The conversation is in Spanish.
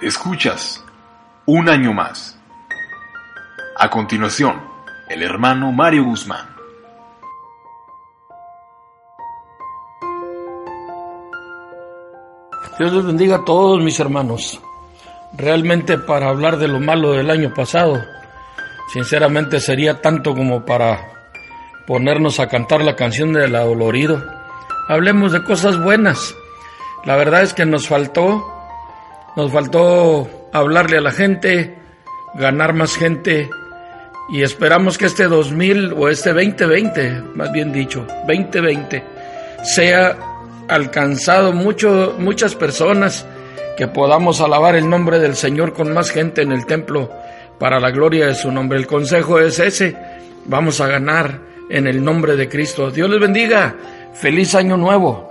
Escuchas un año más. A continuación, el hermano Mario Guzmán. Dios les bendiga a todos mis hermanos. Realmente para hablar de lo malo del año pasado, sinceramente sería tanto como para ponernos a cantar la canción del adolorido. Hablemos de cosas buenas. La verdad es que nos faltó, nos faltó hablarle a la gente, ganar más gente y esperamos que este 2000 o este 2020, más bien dicho, 2020, sea alcanzado mucho, muchas personas, que podamos alabar el nombre del Señor con más gente en el templo para la gloria de su nombre. El consejo es ese, vamos a ganar en el nombre de Cristo. Dios les bendiga, feliz año nuevo.